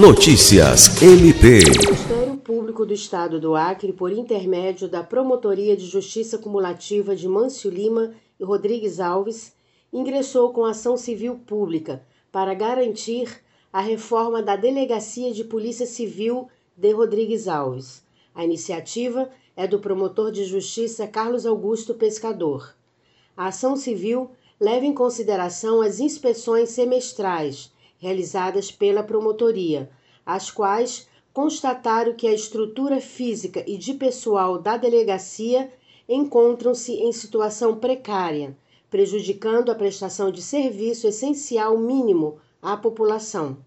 Notícias MP. O Ministério Público do Estado do Acre, por intermédio da Promotoria de Justiça Cumulativa de Mâncio Lima e Rodrigues Alves, ingressou com ação civil pública para garantir a reforma da Delegacia de Polícia Civil de Rodrigues Alves. A iniciativa é do promotor de justiça Carlos Augusto Pescador. A ação civil leva em consideração as inspeções semestrais realizadas pela promotoria, as quais constataram que a estrutura física e de pessoal da delegacia encontram-se em situação precária, prejudicando a prestação de serviço essencial mínimo à população.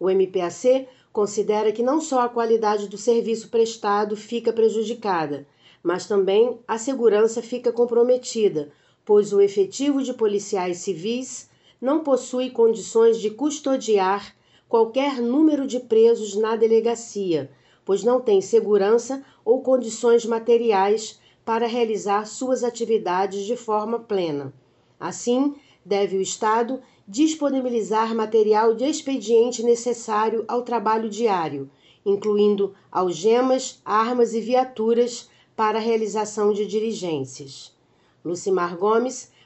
O MPAC considera que não só a qualidade do serviço prestado fica prejudicada, mas também a segurança fica comprometida, pois o efetivo de policiais civis não possui condições de custodiar qualquer número de presos na delegacia, pois não tem segurança ou condições materiais para realizar suas atividades de forma plena. Assim, deve o Estado disponibilizar material de expediente necessário ao trabalho diário, incluindo algemas, armas e viaturas para a realização de diligências. Lucimar Gomes,